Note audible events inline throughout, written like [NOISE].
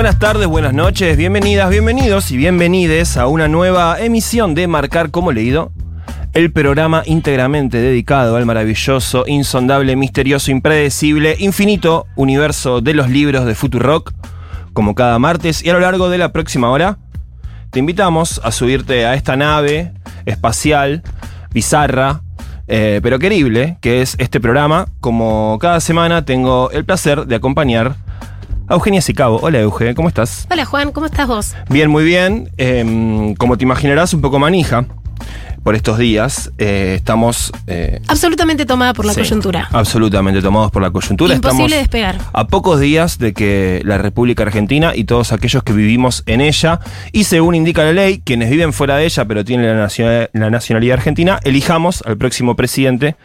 Buenas tardes, buenas noches, bienvenidas, bienvenidos y bienvenides a una nueva emisión de Marcar como leído, el programa íntegramente dedicado al maravilloso, insondable, misterioso, impredecible, infinito universo de los libros de Futurock, como cada martes y a lo largo de la próxima hora. Te invitamos a subirte a esta nave espacial, bizarra, eh, pero querible, que es este programa. Como cada semana tengo el placer de acompañar a Eugenia Sicabo. Hola Euge, ¿cómo estás? Hola Juan, ¿cómo estás vos? Bien, muy bien. Em, como te imaginarás, un poco manija por estos días. Eh, estamos... eh, Absolutamente tomada por la sí, coyuntura. Absolutamente tomados por la coyuntura. Imposible estamos despegar. a pocos días de que la República Argentina y todos aquellos que vivimos en ella, y según indica la ley, quienes viven fuera de ella pero tienen la, nacional- la nacionalidad argentina, elijamos al próximo presidente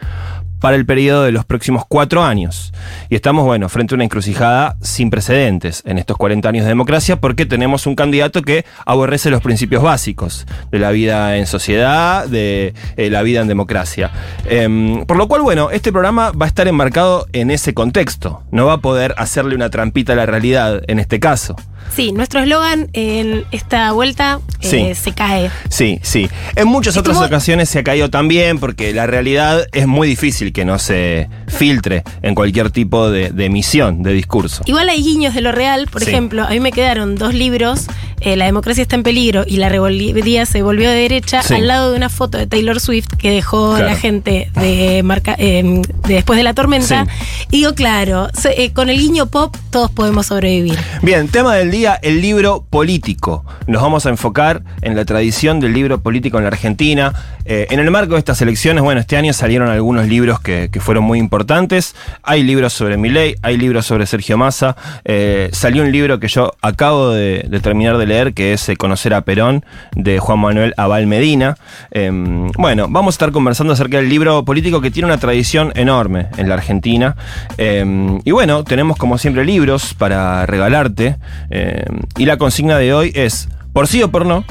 para el periodo de los próximos cuatro años. Y estamos, bueno, frente a una encrucijada sin precedentes en estos 40 años de democracia porque tenemos un candidato que aborrece los principios básicos de la vida en sociedad, de eh, la vida en democracia. Em, por lo cual, bueno, este programa va a estar enmarcado en ese contexto. No va a poder hacerle una trampita a la realidad en este caso. Sí, nuestro eslogan en esta vuelta eh, Sí. se cae. Sí, sí. En muchas otras ocasiones se ha caído también porque la realidad es muy difícil que no se filtre en cualquier tipo de, de emisión, de discurso. Igual hay guiños de lo real, por Sí. ejemplo, a mí me quedaron dos libros, eh, La democracia está en peligro y La rebeldía se volvió de derecha, Sí. al lado de una foto de Taylor Swift que dejó Claro. la gente de, marca, eh, de después de la tormenta. Y digo, claro, eh, con el guiño pop todos podemos sobrevivir. Bien, tema del día, el libro político. Nos vamos a enfocar en la tradición del libro político en la Argentina. En el marco de estas elecciones, bueno, este año salieron algunos libros que, fueron muy importantes. Hay libros sobre Milei, hay libros sobre Sergio Massa. Eh, salió un libro que yo acabo de, terminar de leer, que es eh, Conocer a Perón, de Juan Manuel Abal Medina. Eh, bueno, vamos a estar conversando acerca del libro político que tiene una tradición enorme en la Argentina. Eh, y bueno, tenemos como siempre libros para regalarte. Eh, y la consigna de hoy es, por sí o por no,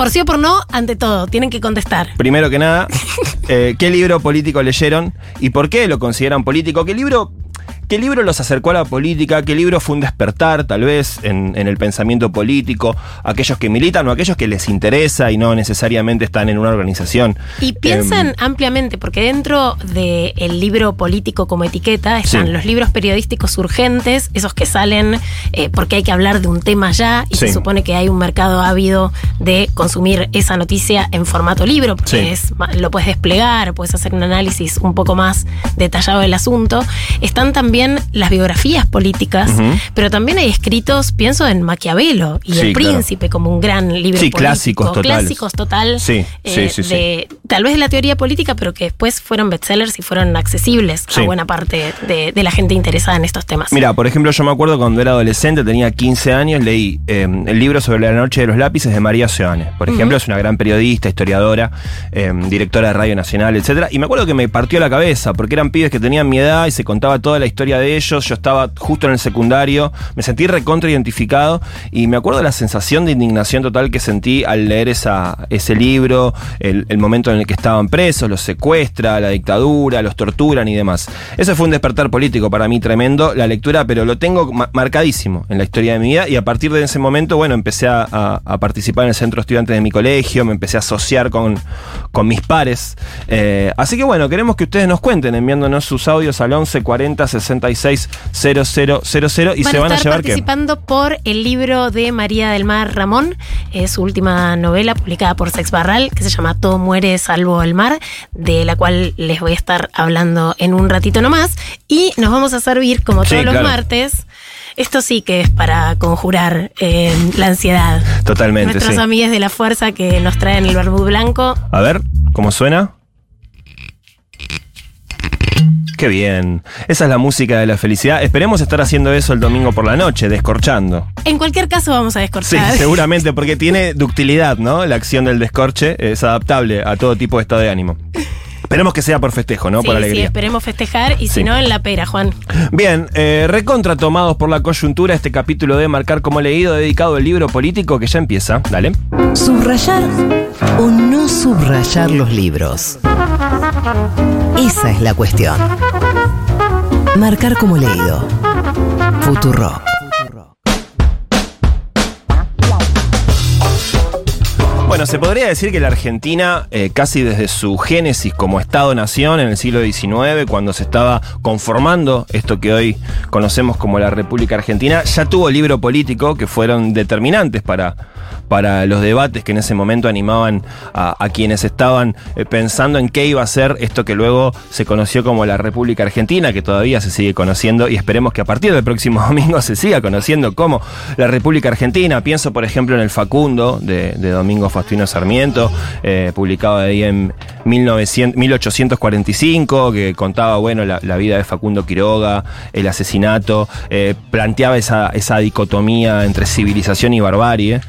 Por sí o por no, ante todo, tienen que contestar. primero que nada, eh, ¿qué libro político leyeron y por qué lo consideran político? ¿Qué libro, qué libro los acercó a la política? ¿Qué libro fue un despertar, tal vez, en, en el pensamiento político? Aquellos que militan o aquellos que les interesa y no necesariamente están en una organización. Y piensan Em, ampliamente, porque dentro del libro político como etiqueta están Sí. los libros periodísticos urgentes, esos que salen eh, porque hay que hablar de un tema ya y Sí. se supone que hay un mercado ávido de consumir esa noticia en formato libro, porque Sí. es, lo puedes desplegar, puedes hacer un análisis un poco más detallado del asunto. Están también las biografías políticas, pero también hay escritos, pienso en Maquiavelo y Sí, El claro. Príncipe como un gran libro Sí, político. clásicos totales. Clásicos total Sí, sí, eh, sí, sí. de tal vez de la teoría política, pero que después fueron bestsellers y fueron accesibles a buena parte de, de la gente interesada en estos temas. Mira, por ejemplo, yo me acuerdo cuando era adolescente, tenía 15 años, leí eh, el libro sobre la noche de los lápices de María Oceane. Por ejemplo, es una gran periodista, historiadora, eh, directora de Radio Nacional, etcétera. Y me acuerdo que me partió la cabeza, porque eran pibes que tenían mi edad y se contaba toda la historia de ellos, yo estaba justo en el secundario, me sentí recontra identificado y me acuerdo de la sensación de indignación total que sentí al leer esa, ese libro, el, el momento en el que estaban presos, los secuestra, la dictadura, los torturan y demás. Ese fue un despertar político para mí tremendo, la lectura, pero lo tengo ma- marcadísimo en la historia de mi vida y a partir de ese momento, bueno, empecé a, a- participar en el centro estudiantes de mi colegio, me empecé a asociar con, con mis pares. Eh, así que bueno, queremos que ustedes nos cuenten enviándonos sus audios al 11 40 66 000 y se van a, estar llevar qué? participando por el libro de María del Mar Ramón, eh, su última novela publicada por Sex Barral, que se llama Todo muere salvo el mar, de la cual les voy a estar hablando en un ratito nomás. Y nos vamos a servir, como Sí, todos los claro. martes, esto sí que es para conjurar eh, la ansiedad. Totalmente, Nuestros sí. amigos de la fuerza que nos traen el vermut blanco. A ver, ¿cómo suena? Qué bien. Esa es la música de la felicidad. Esperemos estar haciendo eso el domingo por la noche, descorchando. En cualquier caso vamos a Sí, descortar. [LAUGHS] seguramente, porque tiene ductilidad, ¿no? La acción del descorche es adaptable a todo tipo de estado de ánimo. Esperemos que sea por festejo, ¿no? Sí, por sí, alegría. esperemos festejar y Sí. si no, en la pera, Juan. Bien, eh, recontra tomados por la coyuntura, este capítulo de Marcar como leído dedicado al libro político que ya empieza. Dale. Subrayar o no subrayar los libros. Esa es la cuestión. Marcar como leído. Futuro. Bueno, se podría decir que la Argentina, eh, casi desde su génesis como Estado-nación en el siglo XIX, cuando se estaba conformando esto que hoy conocemos como la República Argentina, ya tuvo libro político que fueron determinantes para, para los debates que en ese momento animaban a, quienes estaban eh, pensando en qué iba a ser esto que luego se conoció como la República Argentina, que todavía se sigue conociendo y esperemos que a partir del próximo [LAUGHS] domingo se siga conociendo como la República Argentina. Pienso, por ejemplo, en el Facundo de, Domingo Faustino Sarmiento, eh, publicado ahí en 1900 1845, que contaba bueno, la, vida de Facundo Quiroga, el asesinato, eh, planteaba esa, esa dicotomía entre civilización y barbarie,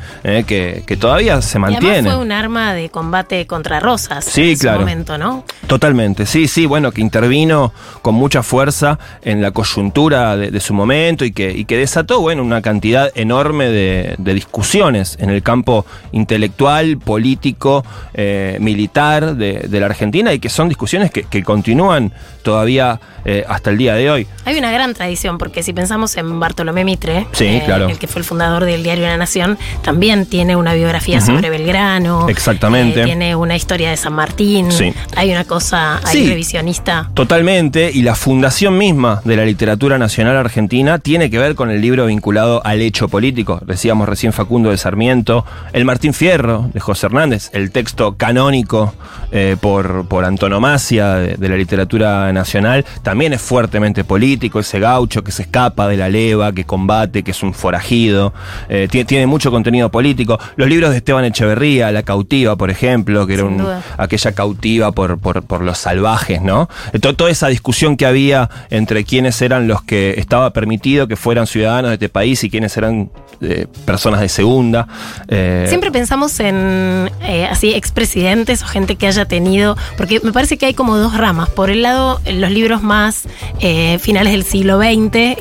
que, que todavía se Y mantiene. además fue un arma de combate contra Rosas Sí, en su claro. momento, ¿no? Totalmente, sí, sí, bueno, que intervino con mucha fuerza en la coyuntura de, de su momento y que, y que desató, bueno, una cantidad enorme de, de discusiones en el campo intelectual, político, eh, militar de, de la Argentina y que son discusiones que, que continúan todavía eh, hasta el día de hoy. Hay una gran tradición, porque si pensamos en Bartolomé Mitre, eh, Sí, claro. el que fue el fundador del diario La Nación, también tiene una biografía sobre Belgrano. Exactamente. eh, tiene una historia de San Martín. Sí. Hay una cosa ahí Sí. revisionista. Totalmente, y la fundación misma de la literatura nacional argentina tiene que ver con el libro vinculado al hecho político. Decíamos recién Facundo de Sarmiento, el Martín Fierro de José Hernández, el texto canónico eh, por, por antonomasia de, de la literatura nacional, también es fuertemente político, ese gaucho que se escapa de la leva, que combate, que es un forajido, eh, tiene, tiene mucho contenido político. Los libros de Esteban Echeverría, La cautiva, por ejemplo, que era Sin un, duda. aquella cautiva por, por, por los salvajes, ¿no? To- toda esa discusión que había entre quiénes eran los que estaba permitido que fueran ciudadanos de este país y quiénes eran eh, personas de segunda. eh, Siempre pensamos en eh, así expresidentes o gente que haya tenido, porque me parece que hay como dos ramas. Por el lado, los libros más eh, finales del siglo XX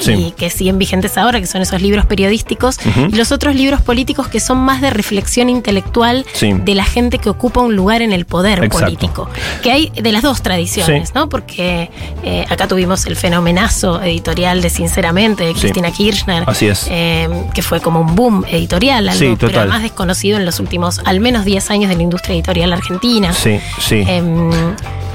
Sí. y que siguen vigentes ahora, que son esos libros periodísticos, y los otros libros políticos que son más de reflexión intelectual Sí. de la gente que ocupa un lugar en el poder Exacto. político. Que hay de las dos tradiciones, Sí. ¿no? Porque eh, acá tuvimos el fenomenazo editorial de Sinceramente de. Cristina Kirchner. Así es. eh, que fue como un boom editorial, algo, Sí, pero total. además desconocido en los últimos al menos 10 años de la industria editorial argentina. Sí, sí. Em,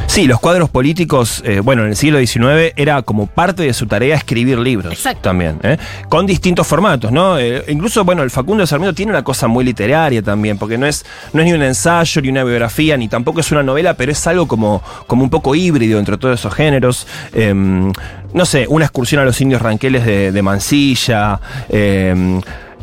Sí, los cuadros políticos, eh, bueno, en el siglo XIX era como parte de su tarea escribir libros Exacto. también, ¿eh? con distintos formatos, ¿no? Eh, incluso, bueno, el Facundo de Sarmiento tiene una cosa muy literaria también, porque no es, no es ni un ensayo, ni una biografía, ni tampoco es una novela, pero es algo como, como un poco híbrido entre todos esos géneros. Em, no sé, una excursión a los indios ranqueles de, de Mansilla.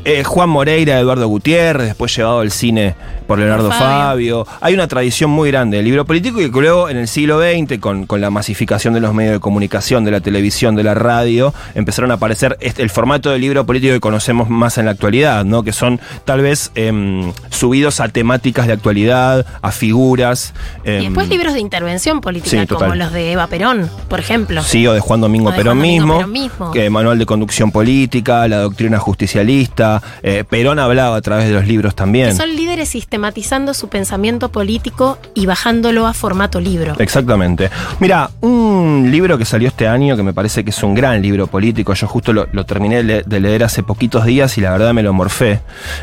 Eh, Juan Moreira, Eduardo Gutiérrez, después llevado al cine por Leonardo Fabio. Fabio. Hay una tradición muy grande del libro político y que luego en el siglo XX, con, con la masificación de los medios de comunicación, de la televisión, de la radio, empezaron a aparecer este- el formato del libro político que conocemos más en la actualidad, ¿no? Que son tal vez em, subidos a temáticas de actualidad, a figuras. Y em, después libros de intervención política, sí, como los de Eva Perón, por ejemplo. Sí, o de Juan Domingo O de Perón, Juan Domingo mismo, Perón mismo. que Manual de Conducción Política, la doctrina justicialista. Eh, Perón hablaba a través de los libros también. Que son líderes sistematizando su pensamiento político y bajándolo a formato libro. Exactamente. Mira, un libro que salió este año que me parece que es un gran libro político. Yo justo lo, lo terminé de le- de leer hace poquitos días y la verdad me lo morfé.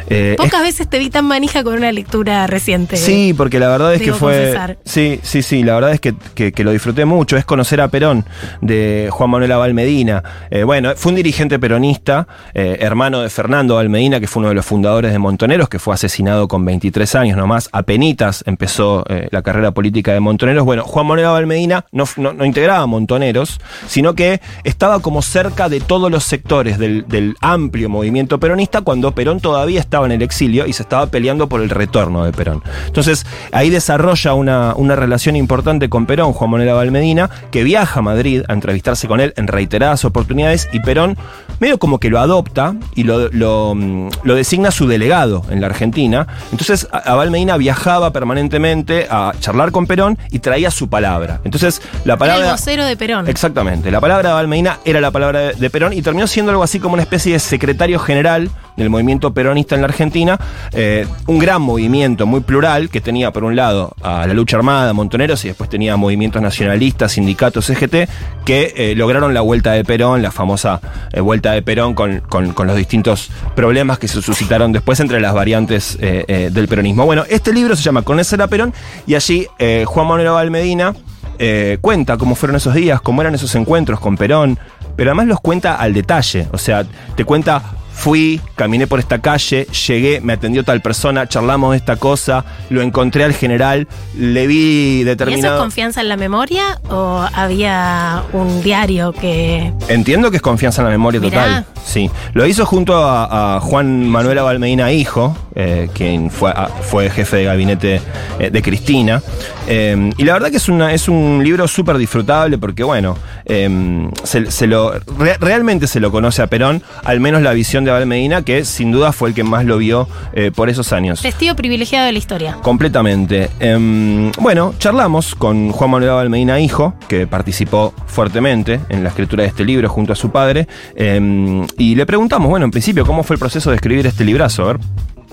Eh, es- Pocas veces te vi tan manija con una lectura reciente. Sí, porque la verdad es que fue. confesar. Sí, sí, sí, la verdad es que, que- que lo disfruté mucho. Es conocer a Perón, de Juan Manuel Abal Medina. Eh, bueno, fue un dirigente peronista, eh, hermano de Fernando Abal Medina, que fue uno de los fundadores de Montoneros, que fue asesinado con 23 años nomás. Apenitas empezó eh, la carrera política de Montoneros. Bueno, Juan Manuel Medina no, no- integraba Montoneros, sino que estaba como cerca de todos los sectores del, amplio movimiento peronista cuando Perón todavía estaba en el exilio y se estaba peleando por el retorno de Perón. Entonces, ahí desarrolla una, una relación importante con Perón, Juan Manuel Abal Medina, que viaja a Madrid a entrevistarse con él en reiteradas oportunidades y Perón medio como que lo adopta y lo, mm, lo designa su delegado en la Argentina. Entonces, Abal Medina viajaba permanentemente a charlar con Perón y traía su palabra. Entonces, la Era palabra... el vocero de Perón. Exactamente. La palabra de Balmeina era la palabra de Perón y terminó siendo algo así como una especie de secretario general del movimiento peronista en la Argentina. eh, un gran movimiento muy plural que tenía por un lado a la lucha armada, Montoneros, y después tenía movimientos nacionalistas, sindicatos, CGT, que eh, lograron la vuelta de Perón, la famosa eh, vuelta de Perón con, con- los distintos problemas que se suscitaron después entre las variantes del peronismo. Bueno, este libro se llama Conocer a Perón y allí Juan Manuel Abal Medina eh, cuenta cómo fueron esos días, cómo eran esos encuentros con Perón, pero además los cuenta al detalle. O sea, te cuenta, fui, caminé por esta calle, llegué, me atendió tal persona, charlamos de esta cosa, lo encontré al general, le vi ¿Y eso es determinado... confianza en la memoria o había un diario que... Entiendo que es confianza en la memoria Mirá. total. Sí. Lo hizo junto a, a Juan Manuel Abalmeina Hijo, eh, quien fue, a- fue jefe de gabinete eh, de Cristina. Eh, y la verdad que es, una, es un libro súper disfrutable porque, bueno, eh, se, se lo, re- realmente se lo conoce a Perón, al menos la visión de Abalmeina, que sin duda fue el que más lo vio eh, por esos años. Testigo privilegiado de la historia. Completamente. Em, bueno, charlamos con Juan Manuel Almeida Hijo, que participó fuertemente en la escritura de este libro junto a su padre, em, y le preguntamos, bueno, en principio, ¿cómo fue el proceso de escribir este librazo? A ver.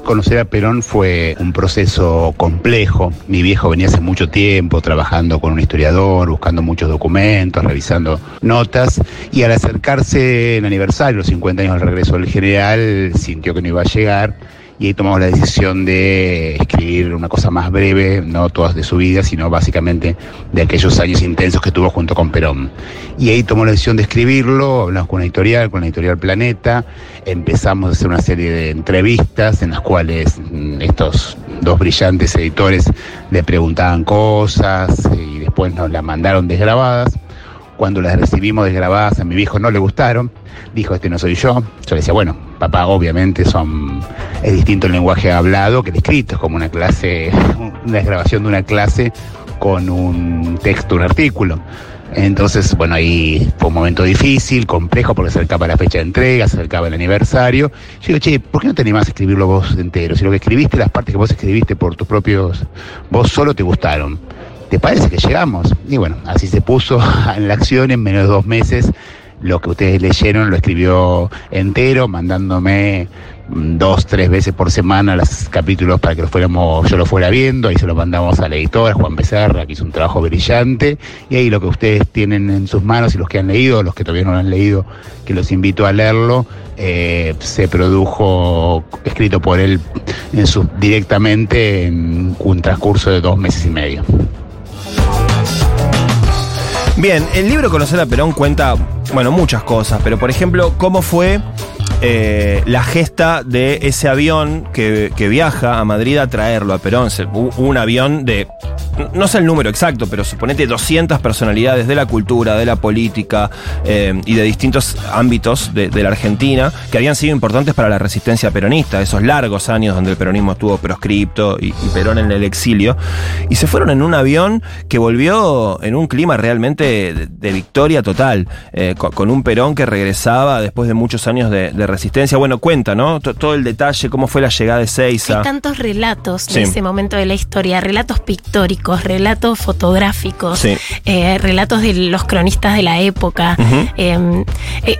Conocer a Perón fue un proceso complejo. Mi viejo venía hace mucho tiempo trabajando con un historiador, buscando muchos documentos, revisando notas, y al acercarse el aniversario, los 50 años del regreso del general, sintió que no iba a llegar. Y ahí tomamos la decisión de escribir una cosa más breve, no todas de su vida, sino básicamente de aquellos años intensos que tuvo junto con Perón. Y ahí tomó la decisión de escribirlo, hablamos con una editorial, con la editorial Planeta, empezamos a hacer una serie de entrevistas en las cuales mm, estos dos brillantes editores le preguntaban cosas y después nos las mandaron desgrabadas. Cuando las recibimos desgrabadas a mi viejo no le gustaron, dijo este no soy yo. Yo le decía, bueno, papá, obviamente son es distinto el lenguaje hablado que el escrito, es como una clase, una desgrabación de una clase con un texto, un artículo. Entonces, bueno, ahí fue un momento difícil, complejo, porque se acercaba la fecha de entrega, acercaba el aniversario. Yo digo, che, ¿por qué no te animás a escribirlo vos entero? Si lo que escribiste, las partes que vos escribiste por tus propios, vos solo te gustaron. ¿Te parece que llegamos? Y bueno, así se puso [LAUGHS] en la acción en menos de dos meses. Lo que ustedes leyeron lo escribió entero, mandándome mm, dos, tres veces por semana los capítulos para que lo fuéramos, yo lo fuera viendo, ahí se lo mandamos al editor, Juan Becerra, que hizo un trabajo brillante, y ahí lo que ustedes tienen en sus manos y los que han leído, los que todavía no lo han leído, que los invito a leerlo, eh, se produjo, escrito por él directamente en un transcurso de dos meses y medio. Bien, el libro Conocer a Perón cuenta, bueno, muchas cosas, pero por ejemplo, cómo fue eh, la gesta de ese avión que, viaja a Madrid a traerlo a Perón. Un avión de, no sé el número exacto, pero suponete 200 personalidades de la cultura, de la política eh, y de distintos ámbitos de, la Argentina que habían sido importantes para la resistencia peronista, esos largos años donde el peronismo estuvo proscripto y, Perón en el exilio. Y se fueron en un avión que volvió en un clima realmente de, victoria total, eh, con, un Perón que regresaba después de muchos años de resistencia. Bueno, cuenta, ¿no? T- todo el detalle, cómo fue la llegada de Seiza. Hay tantos relatos Sí. de ese momento de la historia, relatos pictóricos, relatos fotográficos, Sí. eh, relatos de los cronistas de la época. Ujú. Eh, eh,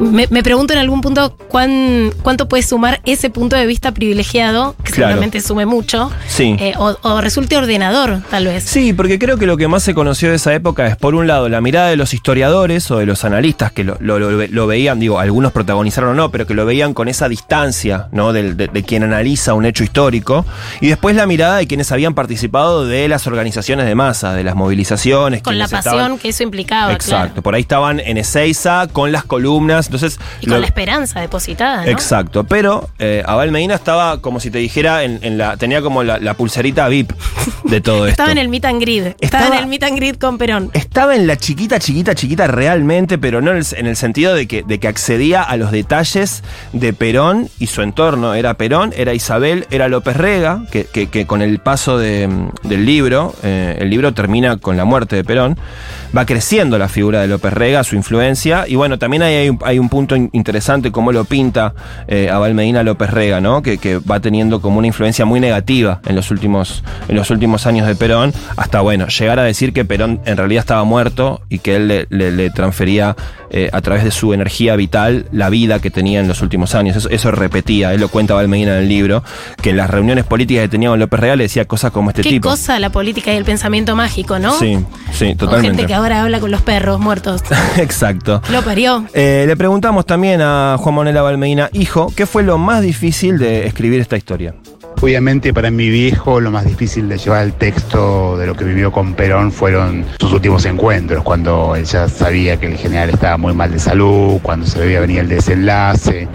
me, me pregunto en algún punto cuán, cuánto puede sumar ese punto de vista privilegiado, que Claro. seguramente sume mucho, Sí. eh, o, o resulte ordenador, tal vez. Sí, porque creo que lo que más se conoció de esa época es, por un lado, la mirada de los historiadores o de los analistas que lo, lo- lo- lo veían, digo, algunos protagonizaron no, pero que lo veían con esa distancia, ¿no? De, de quien analiza un hecho histórico. Y después la mirada de quienes habían participado de las organizaciones de masa, de las movilizaciones. Con la pasión estaban- que eso implicaba. Exacto, claro. por ahí estaban en Ezeiza con las columnas, entonces... Y con lo- la esperanza depositada, ¿no? Exacto, pero eh, Abel Medina estaba como si te dijera, en, en la, tenía como la, la pulserita VIP de todo [LAUGHS] esto. Estaba en el meet and greet. Estaba, Estaba- en el meet and greet con Perón. Estaba en la chiquita, chiquita, chiquita realmente, pero no en el, en el sentido de que, de que accedía a los detalles de Perón y su entorno. Era Perón, era Isabel, era López Rega, que, con el paso de, del libro, eh, el libro termina con la muerte de Perón, va creciendo la figura de López Rega, su influencia, y bueno, también hay, un, hay un punto in- interesante cómo lo pinta eh, Abel Medina López Rega. Que, va teniendo como una influencia muy negativa en los últimos, en los últimos años de Perón, hasta bueno, llegar a decir que Perón en realidad estaba muerto y que él le transfería eh, a través de su energía vital la vida que tenía en los últimos años. Eso, eso repetía, él lo cuenta Abel Medina en el libro, que en las reuniones políticas que tenía con López Rega le decía cosas como este Qué tipo. cosa la política y el pensamiento mágico, ¿no? Sí, sí, totalmente. gente que ahora habla con los perros muertos. [LAUGHS] Exacto. Lo parió. Eh, le preguntamos también a Juan Manuel Abalmeina, hijo, ¿qué fue lo más difícil de escribir esta historia? Obviamente para mi viejo lo más difícil de llevar el texto de lo que vivió con Perón fueron sus últimos encuentros, cuando él ya sabía que el general estaba muy mal de salud, cuando se veía venir el desenlace,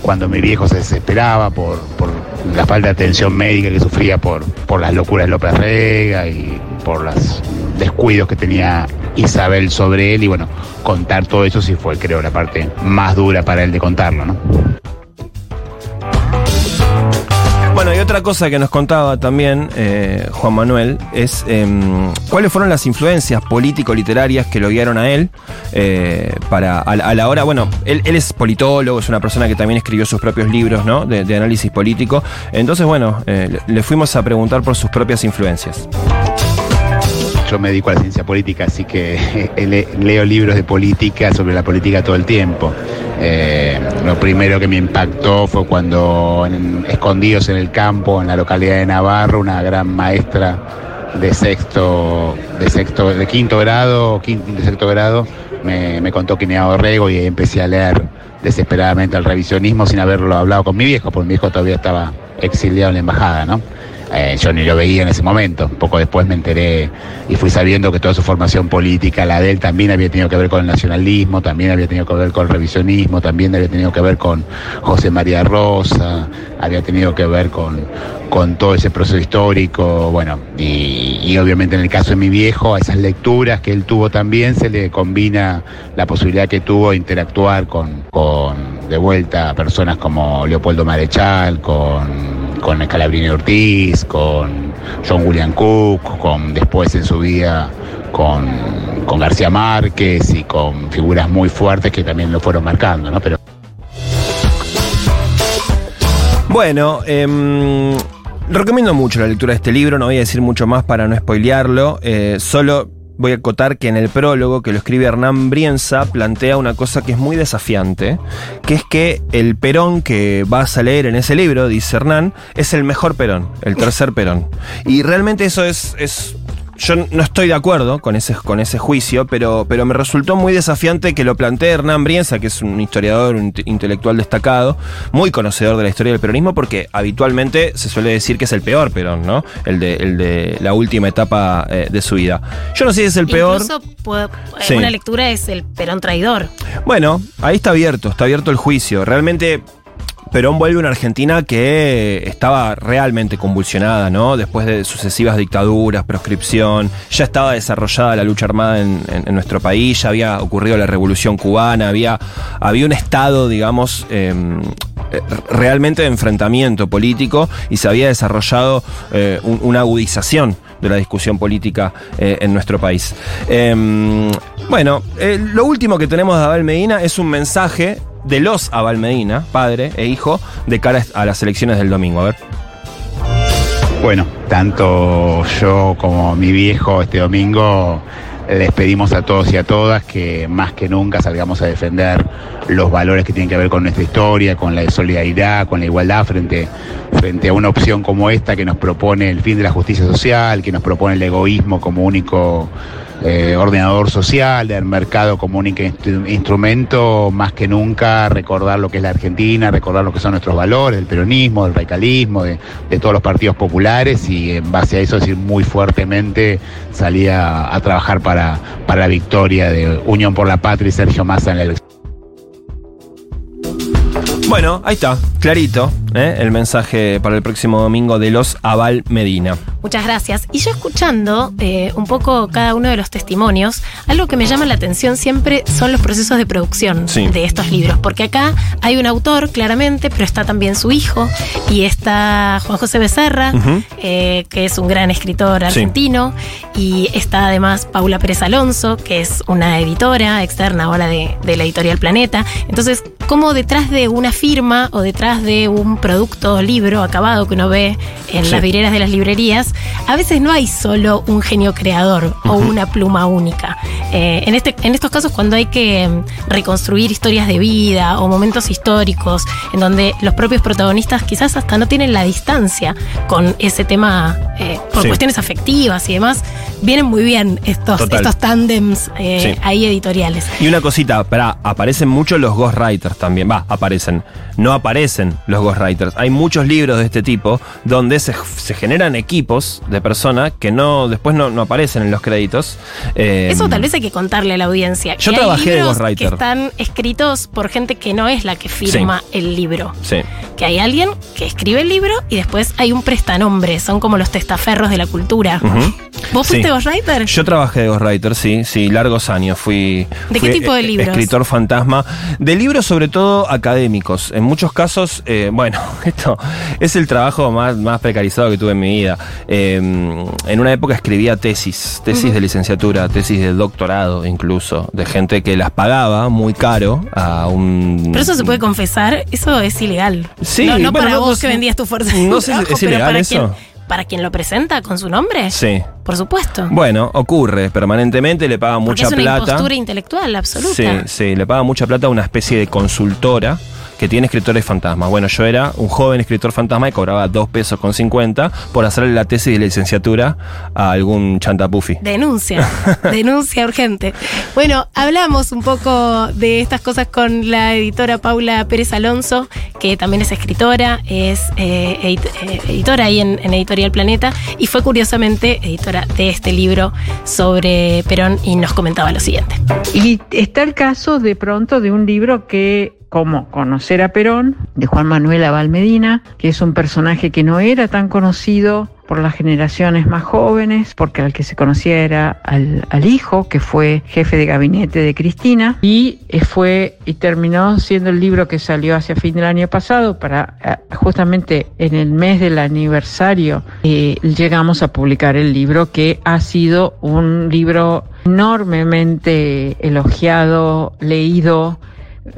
cuando mi viejo se desesperaba por, por la falta de atención médica que sufría por, por las locuras de López Rega y por los descuidos que tenía Isabel sobre él y bueno, contar todo eso sí fue creo la parte más dura para él de contarlo, ¿no? Bueno, y otra cosa que nos contaba también eh, Juan Manuel es em, cuáles fueron las influencias político-literarias que lo guiaron a él eh, para a, la- hora, bueno, él, es politólogo, es una persona que también escribió sus propios libros, ¿no? De, análisis político. Entonces, bueno, eh, le fuimos a preguntar por sus propias influencias. Yo me dedico a la ciencia política, así que le- leo libros de política sobre la política todo el tiempo. Eh, lo primero que me impactó fue cuando, escondidos en el campo, en la localidad de Navarro, una gran maestra de sexto, de sexto, de quinto grado, quinto, de sexto grado, me, me contó quién era Orrego y ahí empecé a leer desesperadamente el revisionismo sin haberlo hablado con mi viejo, porque mi viejo todavía estaba exiliado en la embajada, ¿no? Eh, yo ni lo veía en ese momento. Poco después me enteré y fui sabiendo que toda su formación política, la de él, también había tenido que ver con el nacionalismo, también había tenido que ver con el revisionismo, también había tenido que ver con José María Rosa, había tenido que ver con, con todo ese proceso histórico. Bueno, y, y obviamente en el caso de mi viejo, a esas lecturas que él tuvo también se le combina la posibilidad que tuvo de interactuar con, con de vuelta personas como Leopoldo Marechal, con con Scalabrini Ortiz, con John William Cook, con después en su vida con, con García Márquez y con figuras muy fuertes que también lo fueron marcando, ¿no? Pero Bueno, em, recomiendo mucho la lectura de este libro, no voy a decir mucho más para no spoilearlo, eh, solo voy a acotar que en el prólogo que lo escribe Hernán Brienza plantea una cosa que es muy desafiante, que es que el Perón que vas a leer en ese libro, dice Hernán, es el mejor Perón, el tercer Perón. Y realmente eso es... es yo no estoy de acuerdo con ese, con ese juicio, pero, pero me resultó muy desafiante que lo plantee Hernán Brienza, que es un historiador, un intelectual destacado, muy conocedor de la historia del peronismo, porque habitualmente se suele decir que es el peor Perón, ¿no? El de, el de la última etapa eh, de su vida. Yo no sé si es el peor. Incluso puede- una lectura es el Perón traidor. Bueno, ahí está abierto, está abierto el juicio. Realmente Perón vuelve una Argentina que estaba realmente convulsionada, ¿no? Después de sucesivas dictaduras, proscripción, ya estaba desarrollada la lucha armada en, nuestro país, ya había ocurrido la revolución cubana, había, había un estado, digamos, eh, eh, realmente de enfrentamiento político y se había desarrollado eh, un- una agudización de la discusión política eh, en nuestro país. Eh, bueno, lo último que tenemos de Abel Medina es un mensaje de los Abel Medina, padre e hijo, de cara a las elecciones del domingo. A ver. Bueno, tanto yo como mi viejo este domingo les pedimos a todos y a todas que más que nunca salgamos a defender los valores que tienen que ver con nuestra historia, con la solidaridad, con la igualdad frente, frente a una opción como esta que nos propone el fin de la justicia social, que nos propone el egoísmo como único eh, ordenador social, del mercado único instru- instrumento, más que nunca recordar lo que es la Argentina, recordar lo que son nuestros valores, del peronismo, del radicalismo, de, todos los partidos populares y en base a eso decir muy fuertemente salir a, a trabajar para, para la victoria de Unión por la Patria y Sergio Massa en la elección. Bueno, ahí está, clarito, ¿eh? el mensaje para el próximo domingo de los Aval Medina. Muchas gracias. Y yo escuchando eh, un poco cada uno de los testimonios, algo que me llama la atención siempre son los procesos de producción Sí. de estos libros, porque acá hay un autor claramente, pero está también su hijo y está Juan José Becerra, eh, que es un gran escritor Sí. argentino, y está además Paula Pérez Alonso, que es una editora externa ahora de, de la editorial Planeta. Entonces, como detrás de una firma o detrás de un producto, libro acabado que uno ve en Sí. las vidrieras de las librerías, a veces no hay solo un genio creador o una pluma única. Eh, en, este, en estos casos, cuando hay que mm, reconstruir historias de vida o momentos históricos, en donde los propios protagonistas quizás hasta no tienen la distancia con ese tema eh, por Sí. cuestiones afectivas y demás, vienen muy bien estos, Total. estos tándems eh, Sí. ahí editoriales. Y una cosita, para, aparecen mucho los ghostwriters también. Va, aparecen. No aparecen los ghostwriters. Hay muchos libros de este tipo donde se, se generan equipos de personas que no después no, no aparecen en los créditos. Eh, Eso tal vez hay que contarle a la audiencia. Yo que hay trabajé de ghostwriter. que están escritos por gente que no es la que firma el libro. Sí. Que hay alguien que escribe el libro y después hay un prestanombre. Son como los testaferros de la cultura. ¿Vos fuiste Sí. ghostwriter? Yo trabajé de ghostwriter, sí, sí, largos años. Fui. ¿De fui, qué tipo de libros? Escritor fantasma. De libros, sobre todo académicos. En muchos casos, eh, bueno, [LAUGHS] esto es el trabajo más, más precarizado que tuve en mi vida. Eh, en una época escribía tesis, tesis de licenciatura, tesis de doctorado, incluso, de gente que las pagaba muy caro a un. Pero eso se puede confesar, eso es ilegal. Sí, no, no bueno, para no- vos no que vendías tu fuerza. no sé trabajo, es ilegal para eso. Quien, para quien lo presenta con su nombre, Sí. por supuesto. Bueno, ocurre permanentemente, le pagan Porque mucha es una plata. impostura intelectual absoluta. Sí, sí, le paga mucha plata a una especie de consultora que tiene escritores fantasmas. Bueno, yo era un joven escritor fantasma y cobraba 2 pesos con 50 por hacerle la tesis de licenciatura a algún chantapufi. Denuncia, [LAUGHS] denuncia urgente. Bueno, hablamos un poco de estas cosas con la editora Paula Pérez Alonso, que también es escritora, es eh, edit- eh, editora ahí en, en Editorial Planeta y fue curiosamente editora de este libro sobre Perón y nos comentaba lo siguiente. Y está el caso de pronto de un libro que, como Conocer a Perón, de Juan Manuel Abal Medina, que es un personaje que no era tan conocido por las generaciones más jóvenes, porque al que se conocía era al, al hijo, que fue jefe de gabinete de Cristina, y fue y terminó siendo el libro que salió hacia fin del año pasado, para eh, justamente en el mes del aniversario, eh, llegamos a publicar el libro, que ha sido un libro enormemente elogiado, leído,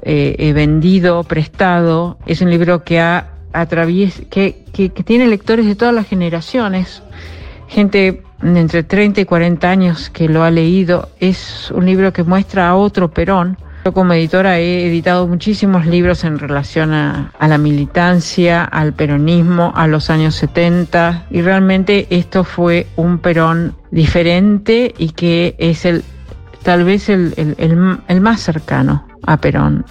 eh, eh, vendido, prestado. Es un libro que ha atravies que, tiene lectores de todas las generaciones, gente entre 30 y 40 años que lo ha leído. Es un libro que muestra a otro Perón, Yo como editora he editado muchísimos libros en relación a, la militancia, al peronismo, a los años 70 y realmente esto fue un Perón diferente y que es el tal vez el, el más cercano a Perón.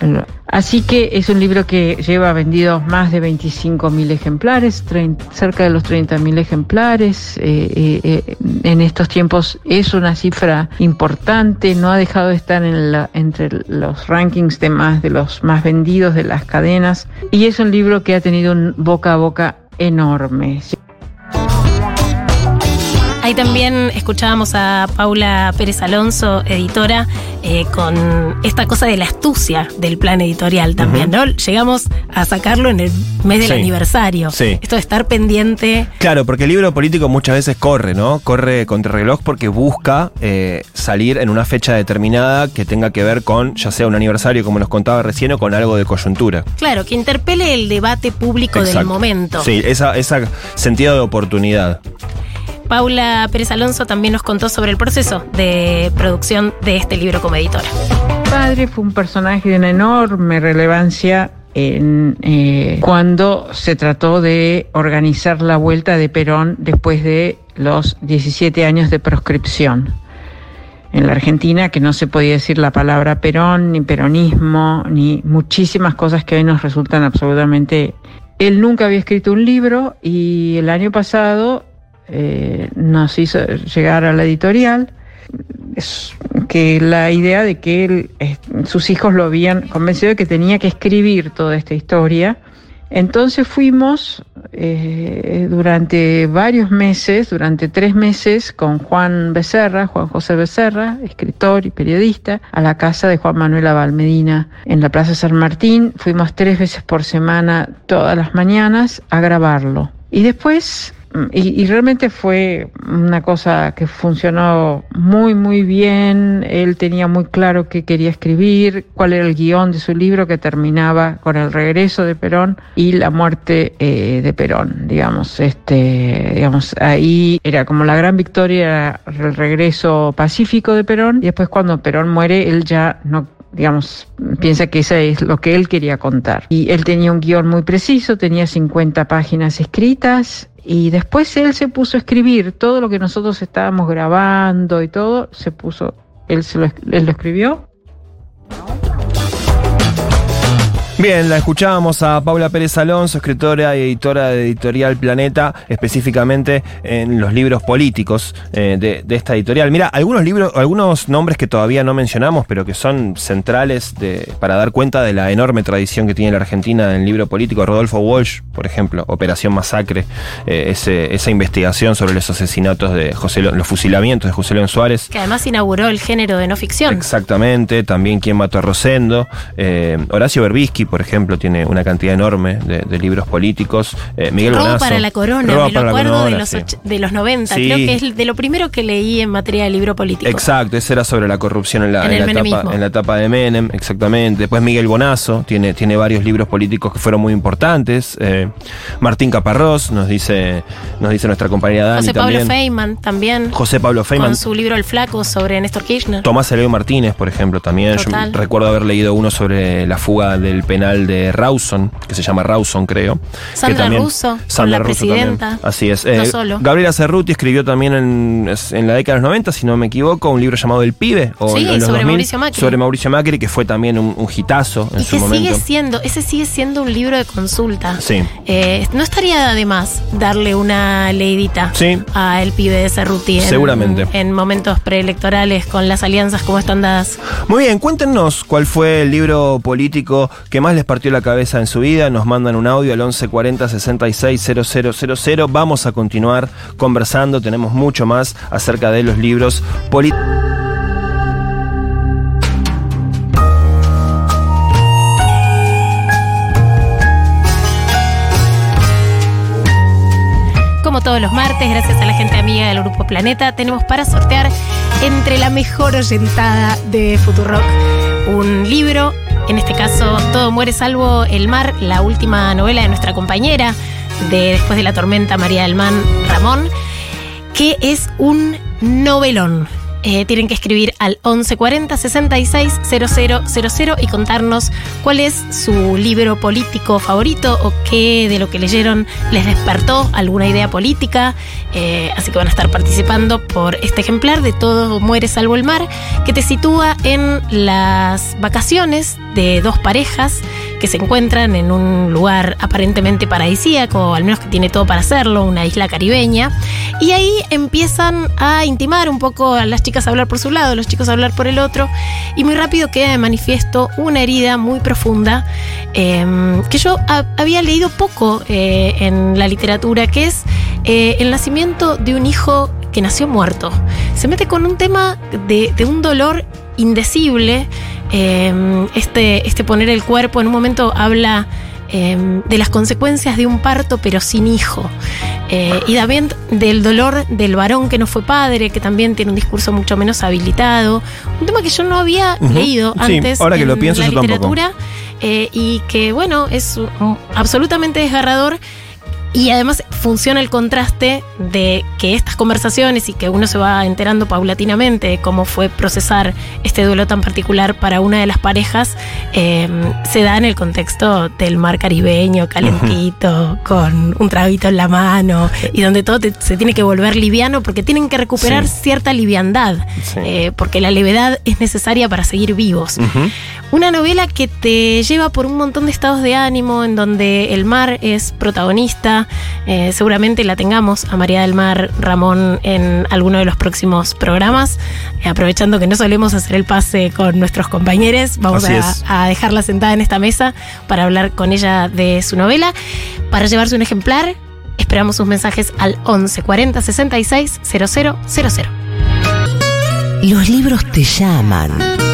Así que es un libro que lleva vendidos más de 25.000 ejemplares, 30, cerca de los 30.000 ejemplares. Eh, eh, eh, en estos tiempos es una cifra importante, no ha dejado de estar en la, entre los rankings de más de los más vendidos de las cadenas y es un libro que ha tenido un boca a boca enorme. Ahí también escuchábamos a Paula Pérez Alonso, editora, eh, con esta cosa de la astucia del plan editorial también, uh -huh. ¿no? Llegamos a sacarlo en el mes del Sí. aniversario. Sí. Esto de estar pendiente. Claro, porque el libro político muchas veces corre, ¿no? Corre contra reloj porque busca eh, salir en una fecha determinada que tenga que ver con, ya sea un aniversario, como nos contaba recién, o con algo de coyuntura. Claro, que interpele el debate público del momento. Sí, esa, esa sentido de oportunidad. Paula Pérez Alonso también nos contó sobre el proceso de producción de este libro como editora. padre fue un personaje de una enorme relevancia eh, cuando se trató de organizar la vuelta de Perón después de los 17 años de proscripción. En la Argentina, que no se podía decir la palabra Perón, ni peronismo, ni muchísimas cosas que hoy nos resultan absolutamente... Él nunca había escrito un libro y el año pasado eh, nos hizo llegar a la editorial es que la idea de que sus hijos lo habían convencido de que tenía que escribir toda esta historia. Entonces fuimos eh, durante varios meses, durante tres meses, con Juan Becerra, Juan José Becerra, escritor y periodista, a la casa de Juan Manuel Abalmedina en la Plaza San Martín. Fuimos tres veces por semana, todas las mañanas, a grabarlo. Y después y, y, realmente fue una cosa que funcionó muy, muy bien. Él tenía muy claro qué quería escribir, cuál era el guion de su libro que terminaba con el regreso de Perón y la muerte eh, de Perón, digamos. Este, digamos, ahí era como la gran victoria, el regreso pacífico de Perón. Y después cuando Perón muere, él ya no digamos, piensa que eso es lo que él quería contar. Y él tenía un guion muy preciso, tenía 50 páginas escritas y después él se puso a escribir todo lo que nosotros estábamos grabando y todo, se puso, él, se lo, él lo escribió. Bien, la escuchábamos a Paula Pérez Alonso, escritora y editora de Editorial Planeta, específicamente en los libros políticos eh, de, de, esta editorial. Mira, algunos libros, algunos nombres que todavía no mencionamos, pero que son centrales de, para dar cuenta de la enorme tradición que tiene la Argentina en el libro político. Rodolfo Walsh, por ejemplo, Operación Masacre, eh, ese, esa investigación sobre los asesinatos de José, los fusilamientos de José León Suárez. Que además inauguró el género de no ficción. Exactamente, también quien mató a Rosendo, eh, Horacio Berbisky, por ejemplo, tiene una cantidad enorme de, de libros políticos. Eh, Miguel Robo Bonazo, para la corona, Robo me lo acuerdo corona, de, los sí. och- de los 90. Sí. Creo que es de lo primero que leí en materia de libro político. Exacto, ese era sobre la corrupción en la, En en la, etapa, en la etapa de Menem, exactamente. Después Miguel Bonazo tiene, tiene varios libros políticos que fueron muy importantes. Eh, Martín Caparrós, nos dice, nos dice nuestra compañera Dani José Pablo también. Feynman también. José Pablo Feynman. Con su libro El Flaco sobre Néstor Kirchner. Tomás Eleo Martínez, por ejemplo, también. Total. Yo recuerdo haber leído uno sobre la fuga del penal de Rawson, que se llama Rawson, creo. Sandra que también- Russo, Sandra la Russo también. presidenta. Así es. No Eh, solo. Gabriela Cerruti escribió también en, en la década de los 90, si no me equivoco, un libro llamado El Pibe. O Sí, sobre Mauricio Macri. Sobre Mauricio Macri, que fue también un, un hitazo en y su que momento. sigue siendo, ese sigue siendo un libro de consulta. Sí. Eh, no estaría de más darle una leidita Sí. a el pibe de Cerruti en, Seguramente. en momentos preelectorales con las alianzas como están dadas. Muy bien, cuéntenos cuál fue el libro político que más les partió la cabeza en su vida. Nos mandan un audio al 1140 66 000. Vamos a continuar conversando. Tenemos mucho más acerca de los libros políticos. Como todos los martes, gracias a la gente amiga del Grupo Planeta, tenemos para sortear entre la mejor oyentada de Futurock un libro, en este caso Todo muere salvo el mar, la última novela de nuestra compañera de Después de la tormenta, María del Man Ramón, que es un novelón. Eh, tienen que escribir al 1140 66 000 y contarnos cuál es su libro político favorito o qué de lo que leyeron les despertó alguna idea política. Eh, así que van a estar participando por este ejemplar de Todo muere salvo el mar, que te sitúa en las vacaciones de dos parejas que se encuentran en un lugar aparentemente paradisíaco, al menos que tiene todo para hacerlo, una isla caribeña. Y ahí empiezan a intimar un poco a las chicas a hablar por su lado, los chicos a hablar por el otro. Y muy rápido queda de manifiesto una herida muy profunda em, que yo había leído poco eh, en la literatura, que es eh, el nacimiento de un hijo que nació muerto. Se mete con un tema de, de un dolor indecible Em, este, este poner el cuerpo, en un momento habla em, de las consecuencias de un parto pero sin hijo. Eh, y también del dolor del varón que no fue padre, que también tiene un discurso mucho menos habilitado. Un tema que yo no había leído antes ahora que en lo pienso, la literatura. Eh, y que, bueno, es absolutamente desgarrador y además funciona el contraste de que estas conversaciones y que uno se va enterando paulatinamente de cómo fue procesar este duelo tan particular para una de las parejas, em, se da en el contexto del mar caribeño, calentito, con un traguito en la mano, y donde todo se tiene que volver liviano porque tienen que recuperar cierta liviandad, eh, porque la levedad es necesaria para seguir vivos. Una novela que te lleva por un montón de estados de ánimo, en donde el mar es protagonista. Eh, seguramente la tengamos a María del Mar Ramón en alguno de los próximos programas. Eh, aprovechando que no solemos hacer el pase con nuestros compañeros, vamos a, a, dejarla sentada en esta mesa para hablar con ella de su novela. Para llevarse un ejemplar, esperamos sus mensajes al 11 40 66 000. Los libros te llaman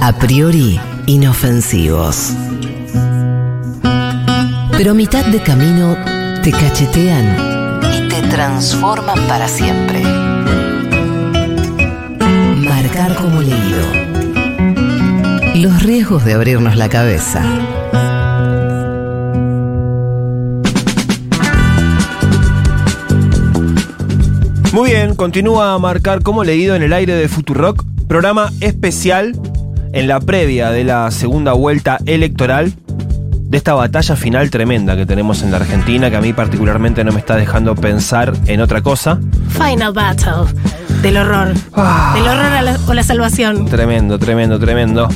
a priori inofensivos. Pero a mitad de camino te cachetean y te transforman para siempre. Marcar como leído. Los riesgos de abrirnos la cabeza. Muy bien, continúa a marcar como leído en el aire de Futurock, programa especial en la previa de la segunda vuelta electoral de esta batalla final tremenda que tenemos en la Argentina, que a mí particularmente no me está dejando pensar en otra cosa. Final Battle. Del horror. Ah. del horror o la salvación. Tremendo, tremendo, tremendo.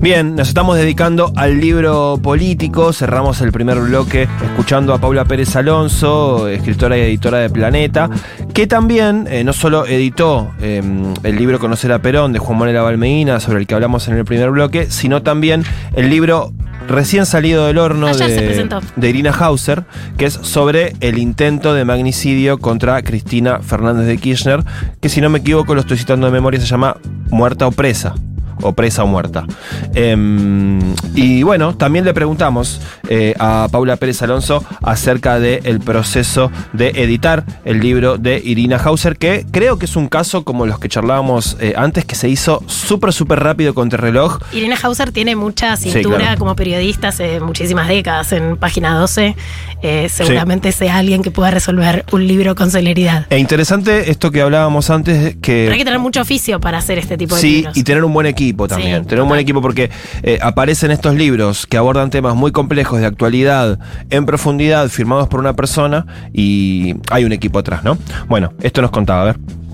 Bien, nos estamos dedicando al libro político. Cerramos el primer bloque escuchando a Paula Pérez Alonso, escritora y editora de Planeta, que también eh, no solo editó em, el libro Conocer a Perón de Juan Manuel Abalmeína, sobre el que hablamos en el primer bloque, sino también el libro recién salido del horno de, de, Irina Hauser, que es sobre el intento de magnicidio contra Cristina Fernández de Kirchner, que si no me equivoco, lo estoy citando de memoria, se llama Muerta o Presa o presa o muerta. Em, y bueno, también le preguntamos eh, a Paula Pérez Alonso acerca del proceso de editar el libro de Irina Hauser, que creo que es un caso como los que charlábamos eh, antes, que se hizo súper, súper rápido contra el reloj. Irina Hauser tiene mucha cintura como periodista hace muchísimas décadas en Página 12. Eh, seguramente sea alguien que pueda resolver un libro con celeridad. E interesante esto que hablábamos antes, que... Pero hay que tener mucho oficio para hacer este tipo de libros. Sí, y tener un buen equipo también. tener un buen equipo porque eh, aparecen estos libros que abordan temas muy complejos de actualidad en profundidad, firmados por una persona y hay un equipo atrás, ¿no? Bueno, esto nos contaba, a ver.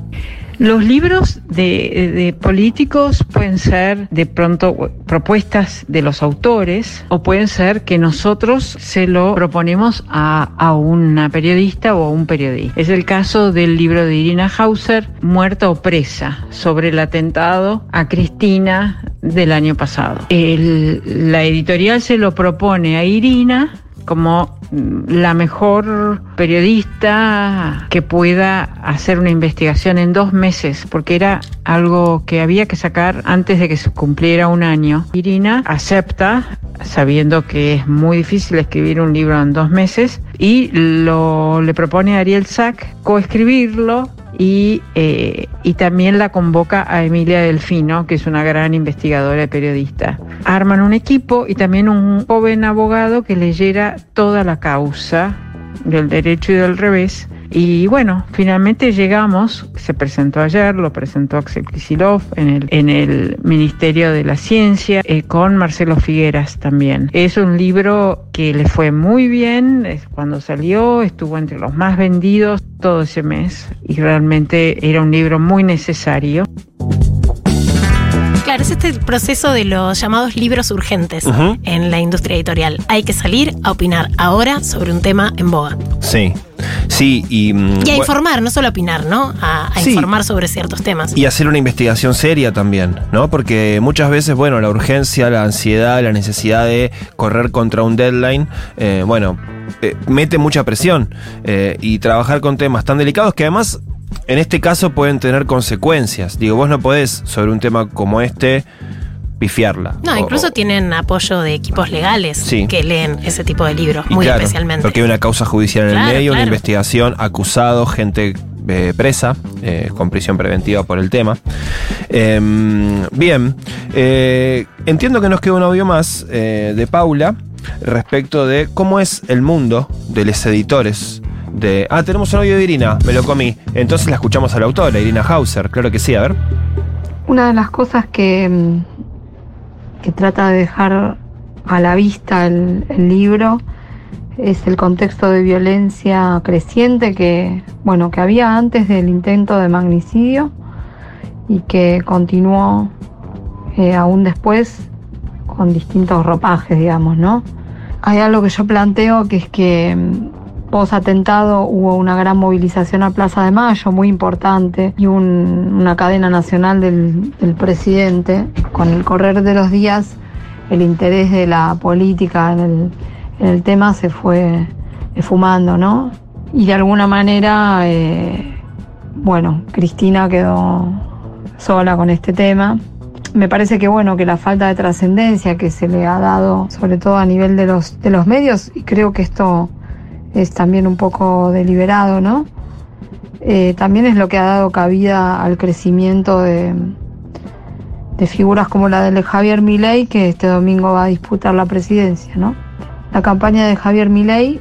Los libros de, políticos pueden ser de pronto propuestas de los autores o pueden ser que nosotros se lo proponemos a, a una periodista o a un periodista. Es el caso del libro de Irina Hauser, Muerta o Presa, sobre el atentado a Cristina del año pasado. la editorial se lo propone a Irina como la mejor periodista que pueda hacer una investigación en dos meses, porque era algo que había que sacar antes de que se cumpliera un año. Irina acepta, sabiendo que es muy difícil escribir un libro en dos meses, y lo, le propone a Ariel Sack coescribirlo y, eh, también la convoca a Emilia Delfino, que es una gran investigadora y periodista. Arman un equipo y también un joven abogado que leyera toda la causa del derecho y del revés Y bueno, finalmente llegamos, se presentó ayer, lo presentó Axel Kicillof en el, en el Ministerio de la Ciencia, eh, con Marcelo Figueras también. Es un libro que le fue muy bien, cuando salió estuvo entre los más vendidos todo ese mes y realmente era un libro muy necesario. Es este proceso de los llamados libros urgentes en la industria editorial. Hay que salir a opinar ahora sobre un tema en boga. Sí, sí, y... mm, Y a informar, no solo a opinar, ¿no? A, a Sí. informar sobre ciertos temas. Y hacer una investigación seria también, ¿no? Porque muchas veces, bueno, la urgencia, la ansiedad, la necesidad de correr contra un deadline, eh, bueno, eh, mete mucha presión. eh, y trabajar con temas tan delicados que además, en este caso, pueden tener consecuencias. Digo, vos no podés, sobre un tema como este, pifiarla. No, incluso o- tienen apoyo de equipos legales Sí. que leen ese tipo de libros, y muy claro, especialmente. Porque hay una causa judicial en Claro, el medio, una investigación, acusado, gente eh, presa, eh, con prisión preventiva por el tema. Em, bien, eh, entiendo que nos queda un audio más de Paula respecto de cómo es el mundo de los editores. De, ah, tenemos un audio de Irina, me lo comí. Entonces la escuchamos a la autora, Irina Hauser. Claro que sí, a ver. Una de las cosas que, mm, que trata de dejar a la vista el, libro es el contexto de violencia creciente que, bueno, que había antes del intento de magnicidio y que continuó eh, aún después con distintos ropajes, digamos, ¿no? Hay algo que yo planteo que es que mm, post atentado hubo una gran movilización a Plaza de Mayo, muy importante, y un- una cadena nacional del, presidente. Con el correr de los días, el interés de la política en el, tema se fue esfumando, ¿no? Y de alguna manera, eh, bueno, Cristina quedó sola con este tema. Me parece que bueno, que la falta de trascendencia que se le ha dado, sobre todo a nivel de los medios, y creo que esto es también un poco deliberado, ¿no? Eh, también es lo que ha dado cabida al crecimiento de, de figuras como la de Javier Milei, que este domingo va a disputar la presidencia, ¿no? La campaña de Javier Milei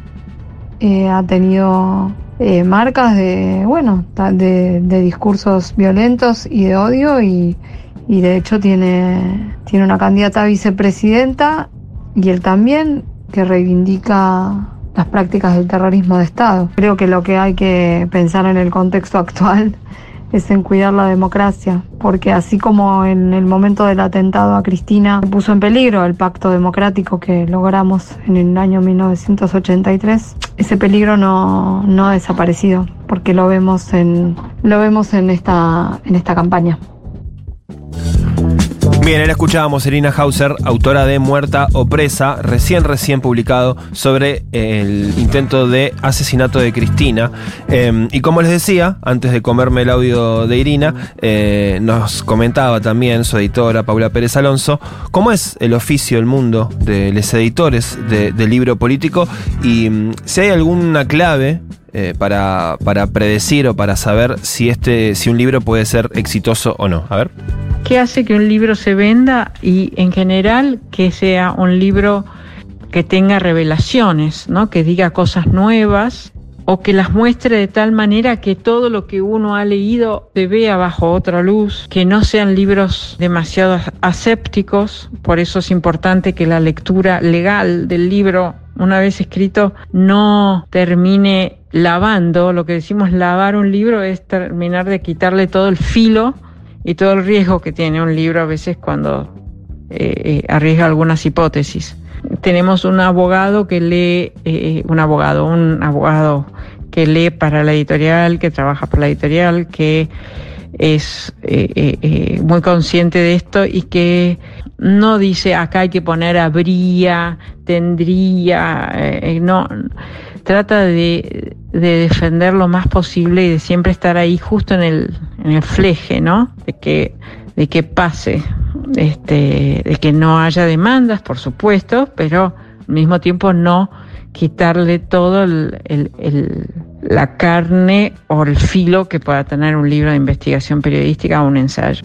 eh, ha tenido eh, marcas de, bueno, de discursos violentos y de odio y, y de hecho tiene, tiene una candidata a vicepresidenta y él también que reivindica las prácticas del terrorismo de Estado. Creo que lo que hay que pensar en el contexto actual [LAUGHS] es en cuidar la democracia, porque así como en el momento del atentado a Cristina puso en peligro el pacto democrático que logramos en el año 1983, ese peligro no, no ha desaparecido, porque lo vemos en, lo vemos en esta, en esta campaña. Bien, ahora escuchábamos Irina Hauser, autora de Muerta o Presa, recién, recién publicado sobre el intento de asesinato de Cristina. Eh, y como les decía, antes de comerme el audio de Irina, eh, nos comentaba también su editora, Paula Pérez Alonso, cómo es el oficio, el mundo de los editores de- libro político y mm, si hay alguna clave eh, para, para predecir o para saber si, este, si un libro puede ser exitoso o no. A ver. ¿Qué hace que un libro se venda y en general que sea un libro que tenga revelaciones, ¿no? que diga cosas nuevas o que las muestre de tal manera que todo lo que uno ha leído se vea bajo otra luz, que no sean libros demasiado asépticos, por eso es importante que la lectura legal del libro, una vez escrito, no termine lavando, lo que decimos lavar un libro es terminar de quitarle todo el filo y todo el riesgo que tiene un libro a veces cuando eh, eh, arriesga algunas hipótesis. Tenemos un abogado que lee, eh, un abogado, un abogado que lee para la editorial, que trabaja para la editorial, que es muy consciente de esto y que no dice acá hay que poner habría, tendría, no, trata de, de defender lo más posible y de siempre estar ahí justo en el, en el fleje, ¿no? De que, de que pase, este, de que no haya demandas, por supuesto, pero al mismo tiempo no quitarle todo el, el- el- la carne o el filo que pueda tener un libro de investigación periodística o un ensayo.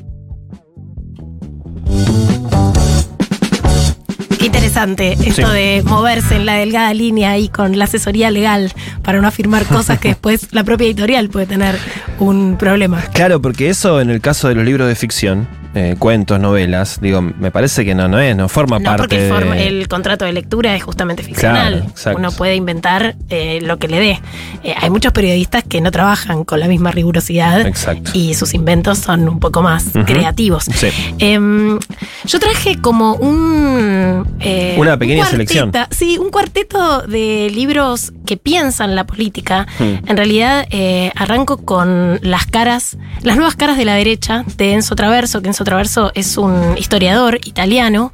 Interesante esto Sí. de moverse en la delgada línea ahí con la asesoría legal para no afirmar cosas que [LAUGHS] después la propia editorial puede tener un problema. Claro, porque eso en el caso de los libros de ficción, eh, cuentos, novelas, digo, me parece que no, no es, no forma No, parte porque el, de- forma- el contrato de lectura es justamente ficcional. Claro. Uno puede inventar eh, lo que le dé. Eh, hay muchos periodistas que no trabajan con la misma rigurosidad Exacto. y sus inventos son un poco más creativos. Sí. Em, yo traje como un. Eh, Una pequeña un cuarteta- selección. Sí, un cuarteto de libros que piensan la política. Hmm. En realidad, eh, arranco con las caras, las nuevas caras de la derecha de Enzo Traverso, que Enzo Traverso es un historiador italiano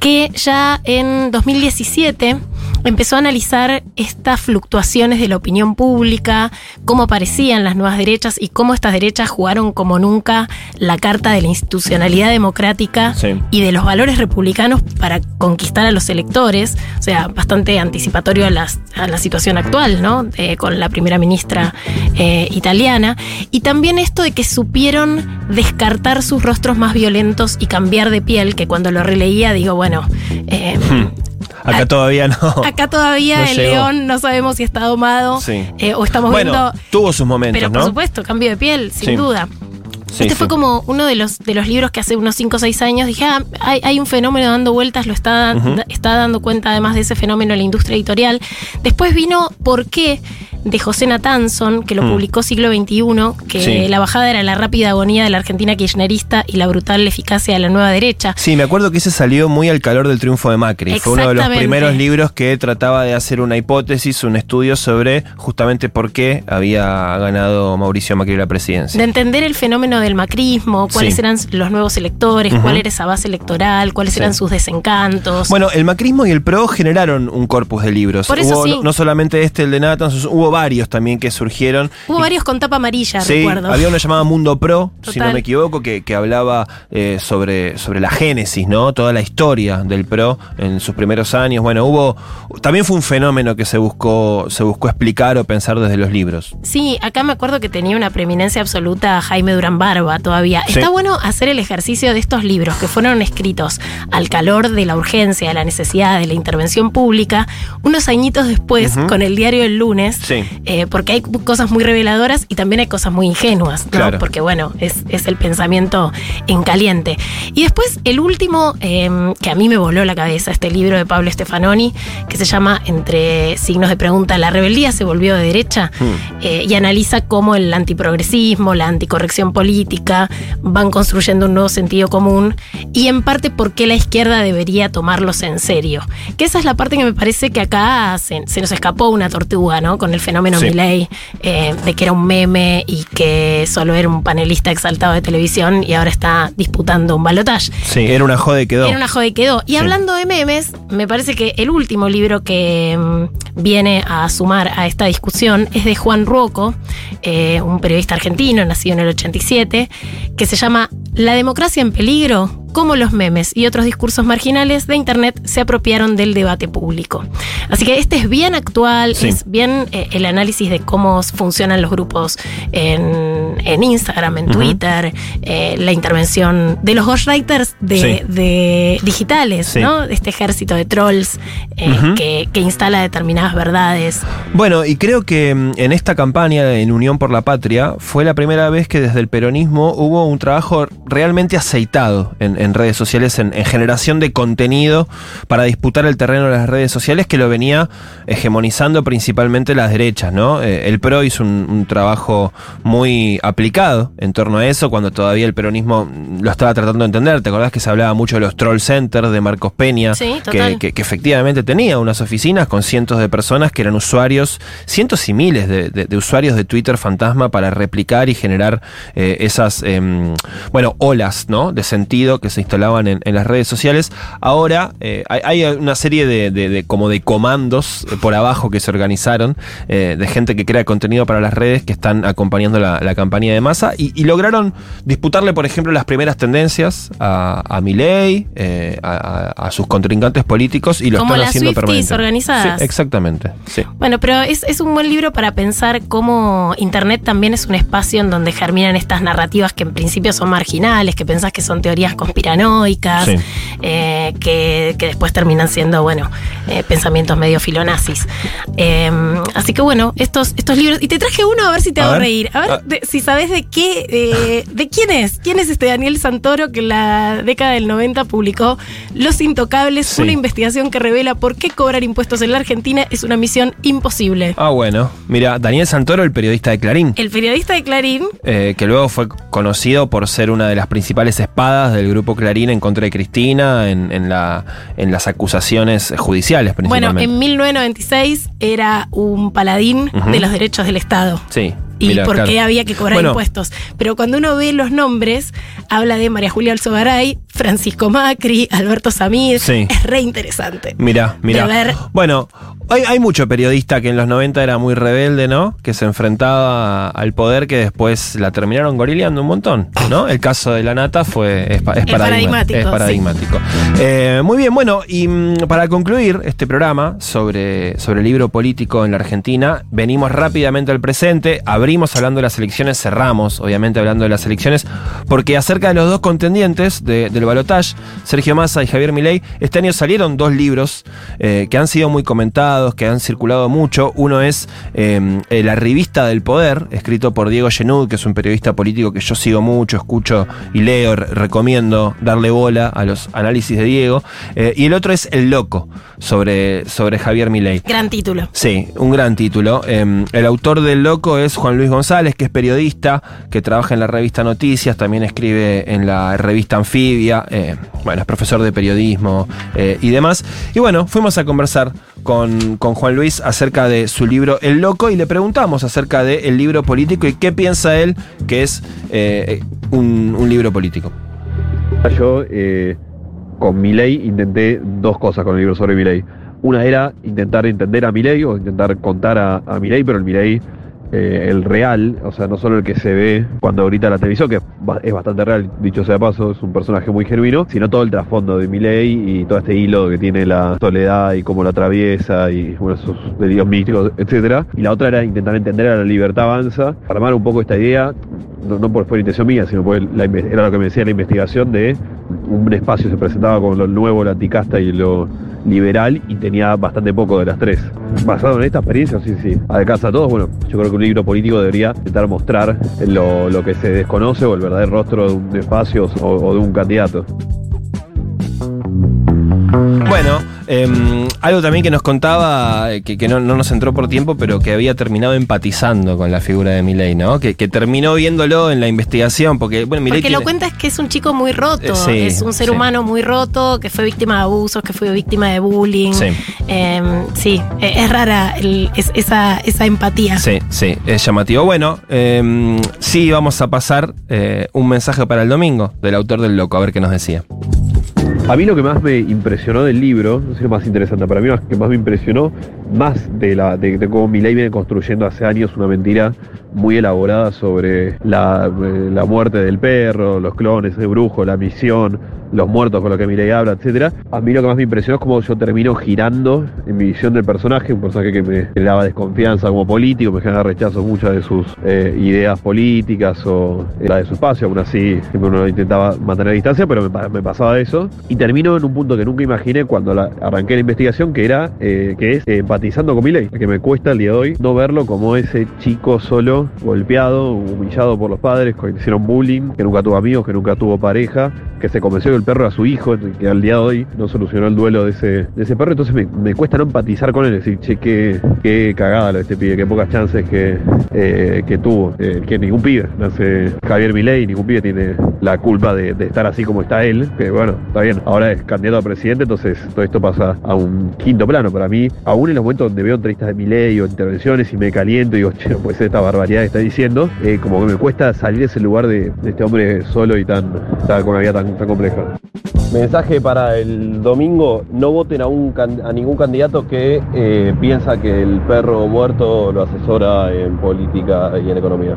que ya en 2017 empezó a analizar estas fluctuaciones de la opinión pública, cómo aparecían las nuevas derechas y cómo estas derechas jugaron como nunca la carta de la institucionalidad democrática Sí. y de los valores republicanos para conquistar a los electores, o sea, bastante anticipatorio a, las- a la situación actual, ¿no? Eh, con la primera ministra eh, italiana. Y también esto de que supieron descartar sus rostros más violentos y cambiar de piel, que cuando lo releía digo, bueno, eh, Acá todavía no. acá todavía No el llegó. león no sabemos si está domado Sí. eh, o estamos bueno, viendo... tuvo sus momentos, Pero por supuesto, cambio de piel, sin Sí. duda. Sí, este fue como uno de los, de los libros que hace unos 5 o 6 años dije, ah, hay, hay un fenómeno dando vueltas, lo está, Ujú. está dando cuenta además de ese fenómeno la industria editorial. Después vino ¿Por qué? de José Natanson, que lo Mm. publicó siglo XXI, que Sí. la bajada era la rápida agonía de la Argentina kirchnerista y la brutal eficacia de la nueva derecha. Sí, me acuerdo que ese salió muy al calor del triunfo de Macri. Fue uno de los primeros libros que trataba de hacer una hipótesis, un estudio sobre justamente por qué había ganado Mauricio Macri la presidencia. De entender el fenómeno del macrismo, cuáles Sí. eran los nuevos electores, cuál era esa base electoral, cuáles Sí. eran sus desencantos. Bueno, el macrismo y el PRO generaron un corpus de libros. Por eso hubo sí. no, no solamente este, el de Nathan, hubo varios también que surgieron. Hubo Y- varios con tapa amarilla, Sí, recuerdo. había uno llamado Mundo Pro, si no me equivoco, que, que hablaba eh, sobre, sobre la génesis, ¿no? Toda la historia del Pro en sus primeros años. Bueno, hubo. También fue un fenómeno que se buscó, se buscó explicar o pensar desde los libros. Sí, acá me acuerdo que tenía una preeminencia absoluta Jaime Durán Barba todavía. Sí. Está bueno hacer el ejercicio de estos libros que fueron escritos al calor de la urgencia, de la necesidad, de la intervención pública, unos añitos después con el diario del lunes, Sí. eh, porque hay cosas muy reveladoras y también hay cosas muy ingenuas, ¿no? Claro. Porque bueno, es, es el pensamiento en caliente. Y después el último, eh, que a mí me voló la cabeza, este libro de Pablo Stefanoni, que se llama Entre signos de pregunta, la rebeldía se volvió de derecha, Hmm. eh, y analiza cómo el antiprogresismo, la anticorrección política van construyendo un nuevo sentido común y en parte por qué la izquierda debería tomarlos en serio. Que esa es la parte que me parece que acá se, se nos escapó una tortuga, ¿no? Con el fenómeno Sí. Milei, eh, de que era un meme y que solo era un panelista exaltado de televisión y ahora está disputando un balotaje. Sí, era una joda y quedó. Era una joda y quedó. Y Sí. hablando de memes, me parece que el último libro que mm, viene a sumar a esta discusión es de Juan Ruoco, eh, un periodista argentino, nacido en el 87, que se llama La democracia en peligro, cómo los memes y otros discursos marginales de Internet se apropiaron del debate público. Así que este es bien actual, Sí. es bien eh, el análisis de cómo funcionan los grupos en, en Instagram, en. Twitter, eh, la intervención de los ghostwriters de, Sí. de digitales, Sí. ¿no? Este ejército de trolls eh, que instala determinadas verdades. Bueno, y creo que mm, en esta campaña en Unión por la Patria fue la primera vez que desde el peronismo hubo un trabajo realmente aceitado en, en redes sociales, en, en generación de contenido para disputar el terreno de las redes sociales que lo venía hegemonizando principalmente las derechas, ¿no? Eh, el PRO hizo un, un trabajo muy aplicado en torno a eso cuando todavía el peronismo lo estaba tratando de entender. ¿Te acordás que se hablaba mucho de los troll centers de Marcos Peña? Sí, que, que- que efectivamente tenía unas oficinas con cientos de personas que eran usuarios, cientos y miles de, de- de usuarios de Twitter fantasma para replicar y generar eh, esas, em, bueno, olas, ¿no? De sentido que se instalaban en, en las redes sociales. Ahora eh, hay, hay una serie de, de- de- como de comandos eh, por abajo que se organizaron eh, de gente que crea contenido para las redes que están acompañando la, la campaña de masa y, y lograron disputarle, por ejemplo, las primeras tendencias a, a Milei, eh, a, sus contrincantes políticos y lo Como están las haciendo permanentemente. organizadas. Sí, exactamente. Sí. Bueno, pero es, es un buen libro para pensar cómo Internet también es un espacio en donde germinan estas narrativas que en principio son marginales, que pensás que son teorías conspiranoicas, Sí. eh, que, que después terminan siendo, bueno, eh, pensamientos medio filonazis. Eh, así que bueno, estos, estos libros. Y te traje uno a ver si te A hago ver. reír. A ver Ah. de- si sabes de qué, de [LAUGHS] quién es. ¿Quién es este Daniel Santoro que en la década del 90 publicó Los Intocables, Sí. una investigación que revela por qué cobrar impuestos en la Argentina es una misión imposible? Ah, bueno. Mira, Daniel Santoro, el periodista de Clarín. El periodista de Clarín eh, que luego fue conocido por ser una de las principales espadas del grupo Clarín en contra de Cristina en, en la, en las acusaciones judiciales Bueno, principalmente. en 1996 era un paladín de los derechos del Estado. sí. Y por qué había que cobrar Bueno, impuestos. Pero cuando uno ve los nombres, habla de María Julia Alzogaray, Francisco Macri, Alberto Samir. Sí. Es re interesante. Mira, mira. Ver- Bueno, hay, hay mucho periodista que en los 90 era muy rebelde, ¿no? Que se enfrentaba al poder que después la terminaron gorileando un montón, ¿no? El caso de la nata fue es, paradigmático, es sí. paradigmático. Eh, muy bien, bueno, y mm, para concluir este programa sobre, sobre el libro político en la Argentina, venimos rápidamente al presente, abrimos hablando de las elecciones, cerramos, obviamente, hablando de las elecciones, porque acerca de los dos contendientes de- del balotaje, Sergio Massa y Javier Milei, este año salieron dos libros eh, que han sido muy comentados, que han circulado mucho. Uno es eh, La revista del poder, escrito por Diego Genud, que es un periodista político que yo sigo mucho, escucho y leo, re- recomiendo darle bola a los análisis de Diego. Eh, y el otro es El Loco, sobre, sobre Javier Milei. Gran título. Sí, un gran título. El autor del Loco es Juan Luis González, que es periodista, que trabaja en la revista Noticias, también escribe en la revista Anfibia, eh, bueno, es profesor de periodismo eh, y demás. Y bueno, fuimos a conversar con, con Juan Luis acerca de su libro El Loco y le preguntamos acerca del libro político y qué piensa él que es eh, un, libro político. Yo con Milei intenté dos cosas con el libro sobre Milei. Una era intentar entender a Milei o intentar contar a, a pero el Milei, eh, el real, o sea, no solo el que se ve cuando grita la televisión, que es ba- es bastante real, dicho sea paso, es un personaje muy genuino, sino todo el trasfondo de Milei y todo este hilo que tiene la soledad y cómo lo atraviesa y bueno, sus delirios místicos, etcétera. Y la otra era intentar entender a la libertad avanza, armar un poco esta idea, no, por, por intención mía, sino por la era lo que me decía la investigación de un espacio se presentaba con lo nuevo, lo anticasta y lo liberal y tenía bastante poco de las tres. Basado en esta experiencia, sí, sí. A de casa a todos, bueno, yo creo que un libro político debería intentar mostrar lo, lo que se desconoce o el verdadero rostro de un espacio o, o de un candidato. Bueno, eh, algo también que nos contaba, eh, que, que no, no nos entró por tiempo, pero que había terminado empatizando con la figura de Milei, ¿no? Que, que terminó viéndolo en la investigación, porque, bueno, Milei Porque lo tiene- cuenta es que es un chico muy roto, Eh, sí, es un ser sí. humano muy roto, que fue víctima de abusos, que fue víctima de bullying. Sí. Eh, sí, eh, es rara el- es- esa, esa empatía. Sí, sí, es llamativo. Bueno, eh, sí, vamos a pasar eh, un mensaje para el domingo del autor del loco, a ver qué nos decía. A mí lo que más me impresionó del libro, no sé lo más interesante, para mí lo que más me impresionó, más de, la, de, cómo Milei viene construyendo hace años una mentira muy elaborada sobre la, eh, la muerte del perro, los clones, el brujo, la misión, los muertos con los que Milei habla, etcétera. A mí lo que más me impresionó es cómo yo termino girando en mi visión del personaje, un personaje que me generaba desconfianza como político, me generaba rechazo muchas de sus eh, ideas políticas o eh, la de su espacio, aún así siempre uno intentaba mantener distancia, pero me pasaba eso. Y termino en un punto que nunca imaginé cuando arranqué la investigación, que era eh, que es eh, empatizando con Milei, que me cuesta el día de hoy no verlo como ese chico solo, golpeado, humillado por los padres, que hicieron bullying, que nunca tuvo amigos, que nunca tuvo pareja, que se convenció que el perro era su hijo, que al día de hoy no solucionó el duelo de ese, de ese perro, entonces me, cuesta no empatizar con él, decir, che, qué, qué cagada lo de este pibe, qué pocas chances que, eh, que tuvo, que ningún pibe, no sé, Javier Milei, ningún pibe tiene la culpa de, estar así como está él, que bueno, bien, ahora es candidato a presidente, entonces todo esto pasa a un quinto plano para mí, aún en los momentos donde veo entrevistas de Milei o intervenciones y me caliento y digo, [LAUGHS] che, no puede ser esta barbaridad que está diciendo, eh, como que me cuesta salir de ese lugar de, este hombre solo y tan, tan- con una vida tan, compleja. Mensaje para el domingo, no voten a, un, a ningún candidato que eh, piensa que el perro muerto lo asesora en política y en economía.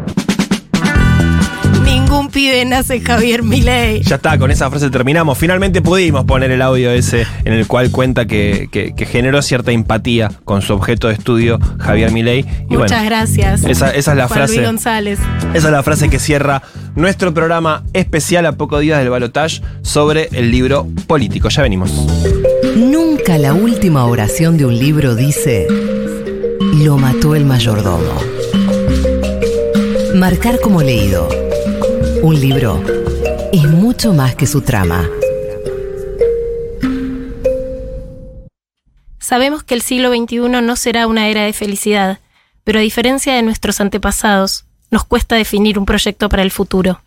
Ningún pibe nace Javier Milei. Ya está, con esa frase terminamos. Finalmente pudimos poner el audio ese en el cual cuenta que, que- que generó cierta empatía con su objeto de estudio, Javier Milei. Y Muchas bueno, gracias. Esa, esa es la Juan frase. Luis González. Esa es la frase que cierra nuestro programa especial a pocos días del balotage sobre el libro político. Ya venimos. Nunca la última oración de un libro dice, lo mató el mayordomo. Marcar como leído. Un libro es mucho más que su trama. Sabemos que el siglo XXI no será una era de felicidad, pero a diferencia de nuestros antepasados, nos cuesta definir un proyecto para el futuro.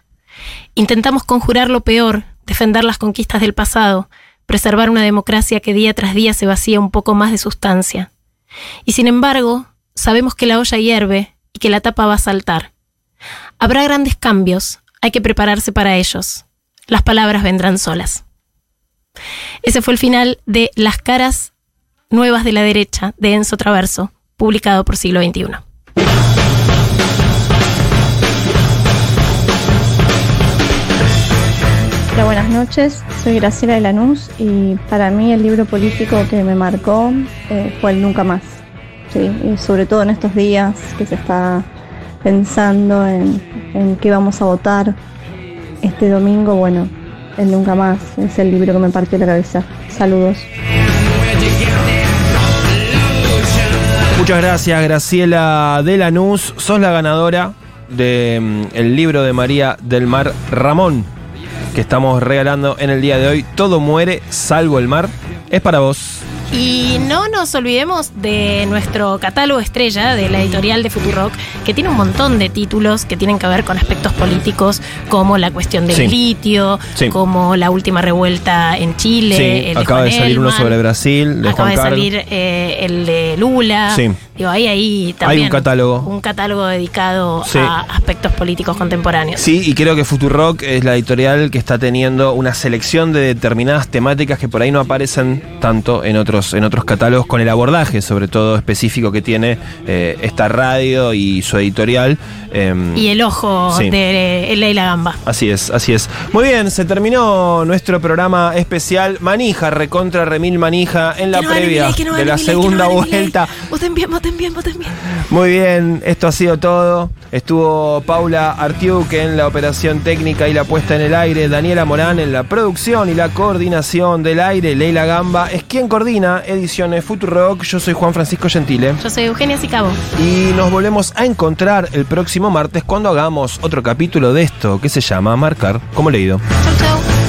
Intentamos conjurar lo peor, defender las conquistas del pasado, preservar una democracia que día tras día se vacía un poco más de sustancia. Y sin embargo, sabemos que la olla hierve y que la tapa va a saltar. Habrá grandes cambios, hay que prepararse para ellos. Las palabras vendrán solas. Ese fue el final de Las caras nuevas de la derecha de Enzo Traverso, publicado por siglo XXI. Hola, buenas noches. Soy Graciela de Lanús y para mí el libro político que me marcó eh, fue el Nunca Más. Sí, y sobre todo en estos días que se está pensando en, en qué vamos a votar este domingo, bueno, el Nunca Más es el libro que me partió la cabeza. Saludos. Muchas gracias, Graciela de Lanús. Sos la ganadora del libro de María del Mar Ramón, que estamos regalando en el día de hoy. Todo muere, salvo el mar. Es para vos. Y no nos olvidemos de nuestro catálogo estrella de la editorial de Futurock, que tiene un montón de títulos que tienen que ver con aspectos políticos, como la cuestión del Sí. litio, Sí. como la última revuelta en Chile. Sí, el de acaba de Juan salir uno sobre Brasil, de Acaba Juan de salir eh, el de Lula. Digo, ahí, ahí también. un catálogo. Un catálogo dedicado Sí. a aspectos políticos contemporáneos. Sí, y creo que Futurock es la editorial que está teniendo una selección de determinadas temáticas que por ahí no aparecen tanto en otros, en otros catálogos, con el abordaje, sobre todo específico que tiene eh, esta radio y su editorial. Em, Y el ojo Sí. de Leila Gamba. Así es, así es. Muy bien, se terminó nuestro programa especial Manija, recontra Remil Manija, en la no previa no de la no segunda Milei. vuelta. Voten bien, voten bien. Muy bien, esto ha sido todo. Estuvo Paula Artiuk en la operación técnica y la puesta en el aire, Daniela Morán en la producción y la coordinación del aire, Leila Gamba es quien coordina ediciones Futurock. Yo soy Juan Francisco Gentile. Yo soy Eugenia Sicabo. Y nos volvemos a encontrar el próximo martes cuando hagamos otro capítulo de esto que se llama Marcar como leído. Chau, chau.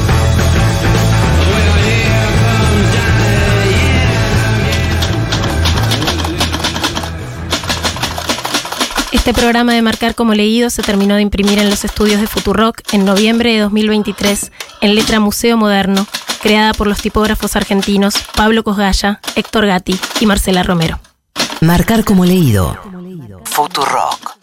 Este programa de Marcar como Leído se terminó de imprimir en los estudios de Futurock en noviembre de 2023 en letra Museo Moderno, creada por los tipógrafos argentinos Pablo Cosgaya, Héctor Gatti y Marcela Romero. Marcar como leído. Futurock.